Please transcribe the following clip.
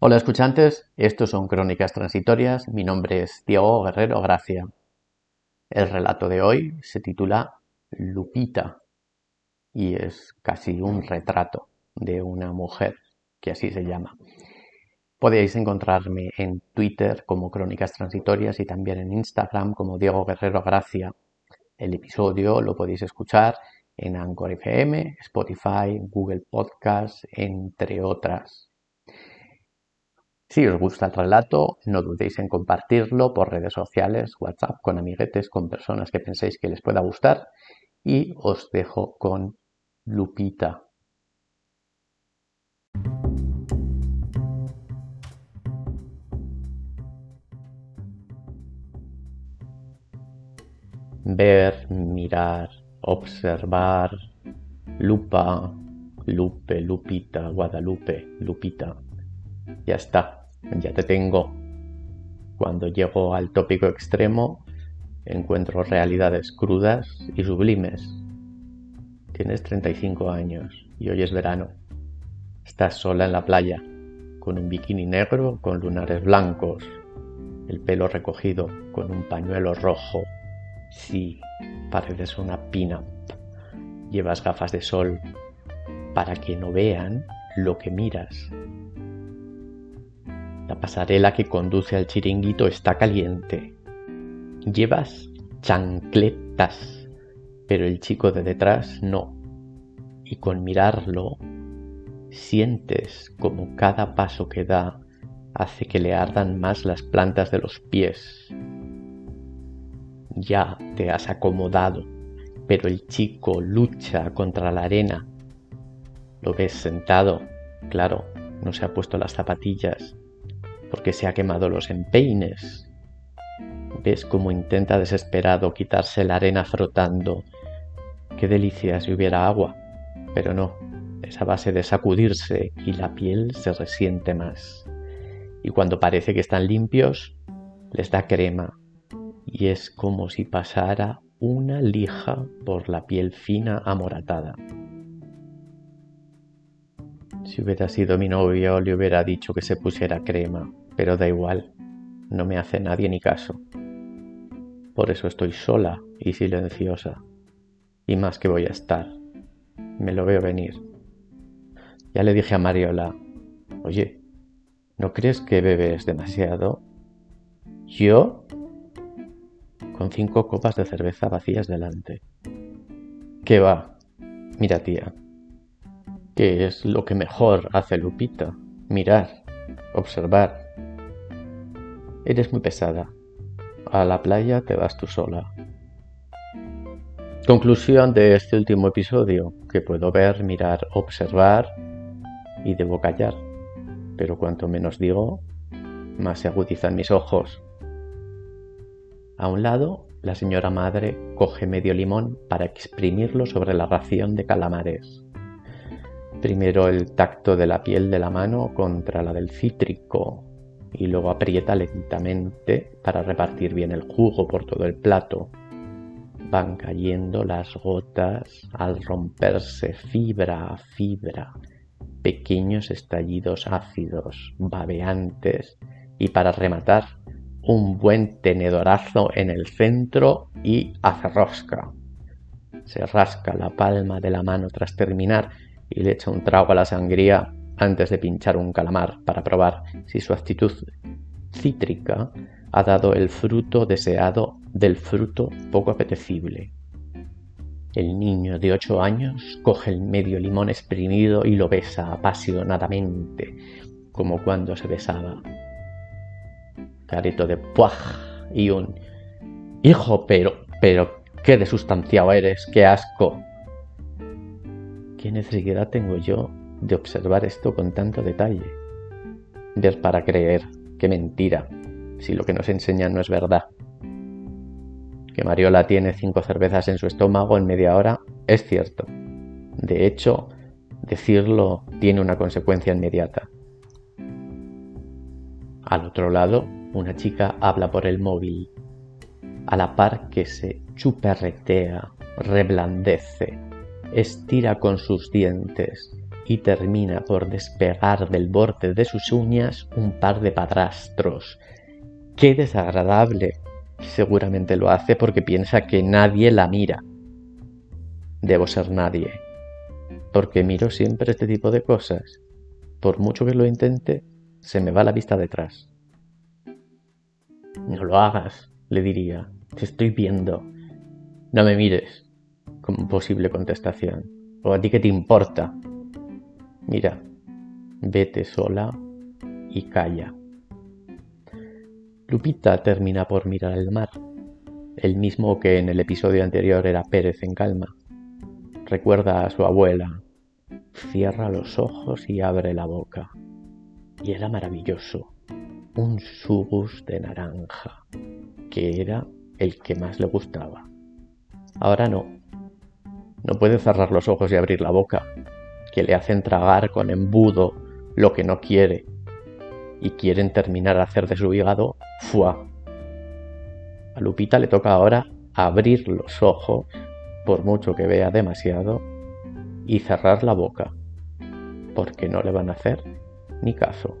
Hola escuchantes, estos son Crónicas Transitorias, mi nombre es Diego Guerrero Gracia. El relato de hoy se titula Lupita y es casi un retrato de una mujer, que así se llama. Podéis encontrarme en Twitter como Crónicas Transitorias y también en Instagram como Diego Guerrero Gracia. El episodio lo podéis escuchar en Anchor FM, Spotify, Google Podcast, entre otras. Si os gusta el relato, no dudéis en compartirlo por redes sociales, WhatsApp, con amiguetes, con personas que penséis que les pueda gustar. Y os dejo con Lupita. Ver, mirar, observar, lupa, lupe, lupita, Guadalupe, lupita. Ya está ya te tengo. Cuando llego al tópico extremo, encuentro realidades crudas y sublimes. Tienes 35 años y hoy es verano. Estás sola en la playa, con un bikini negro con lunares blancos, el pelo recogido con un pañuelo rojo. Sí, pareces una pina. Llevas gafas de sol para que no vean lo que miras la pasarela que conduce al chiringuito está caliente. Llevas chancletas, pero el chico de detrás no. Y con mirarlo, sientes como cada paso que da hace que le ardan más las plantas de los pies. Ya te has acomodado, pero el chico lucha contra la arena. Lo ves sentado, claro, no se ha puesto las zapatillas se ha quemado los empeines. Ves cómo intenta desesperado quitarse la arena frotando. Qué delicia si hubiera agua, pero no, es a base de sacudirse y la piel se resiente más. Y cuando parece que están limpios, les da crema y es como si pasara una lija por la piel fina amoratada. Si hubiera sido mi novio, le hubiera dicho que se pusiera crema, pero da igual, no me hace nadie ni caso. Por eso estoy sola y silenciosa. Y más que voy a estar. Me lo veo venir. Ya le dije a Mariola, oye, ¿no crees que bebes demasiado? ¿Yo? Con cinco copas de cerveza vacías delante. ¿Qué va? Mira, tía, ¿Qué es lo que mejor hace Lupita? Mirar, observar. Eres muy pesada. A la playa te vas tú sola. Conclusión de este último episodio, que puedo ver, mirar, observar y debo callar. Pero cuanto menos digo, más se agudizan mis ojos. A un lado, la señora madre coge medio limón para exprimirlo sobre la ración de calamares. Primero el tacto de la piel de la mano contra la del cítrico y luego aprieta lentamente para repartir bien el jugo por todo el plato. Van cayendo las gotas al romperse fibra a fibra, pequeños estallidos ácidos, babeantes y para rematar un buen tenedorazo en el centro y hace rosca. Se rasca la palma de la mano tras terminar y le echa un trago a la sangría antes de pinchar un calamar para probar si su actitud cítrica ha dado el fruto deseado del fruto poco apetecible. El niño de ocho años coge el medio limón exprimido y lo besa apasionadamente, como cuando se besaba. Careto de puaj y un Hijo, pero, pero, qué desustanciado eres, qué asco. ¿Qué necesidad tengo yo de observar esto con tanto detalle? Ver para creer, qué mentira, si lo que nos enseñan no es verdad. Que Mariola tiene cinco cervezas en su estómago en media hora es cierto. De hecho, decirlo tiene una consecuencia inmediata. Al otro lado, una chica habla por el móvil, a la par que se chuperretea, reblandece, estira con sus dientes y termina por despegar del borde de sus uñas un par de padrastros. ¡Qué desagradable! Seguramente lo hace porque piensa que nadie la mira. Debo ser nadie, porque miro siempre este tipo de cosas. Por mucho que lo intente, se me va la vista detrás. No lo hagas, le diría. Te estoy viendo. No me mires, como posible contestación. ¿O a ti qué te importa? Mira, vete sola y calla. Lupita termina por mirar al mar, el mismo que en el episodio anterior era Pérez en calma. Recuerda a su abuela. Cierra los ojos y abre la boca. Y era maravilloso. Un sugus de naranja, que era el que más le gustaba. Ahora no. No puede cerrar los ojos y abrir la boca, que le hacen tragar con embudo lo que no quiere. Y quieren terminar a hacer de su hígado fuá. A Lupita le toca ahora abrir los ojos, por mucho que vea demasiado, y cerrar la boca, porque no le van a hacer ni caso.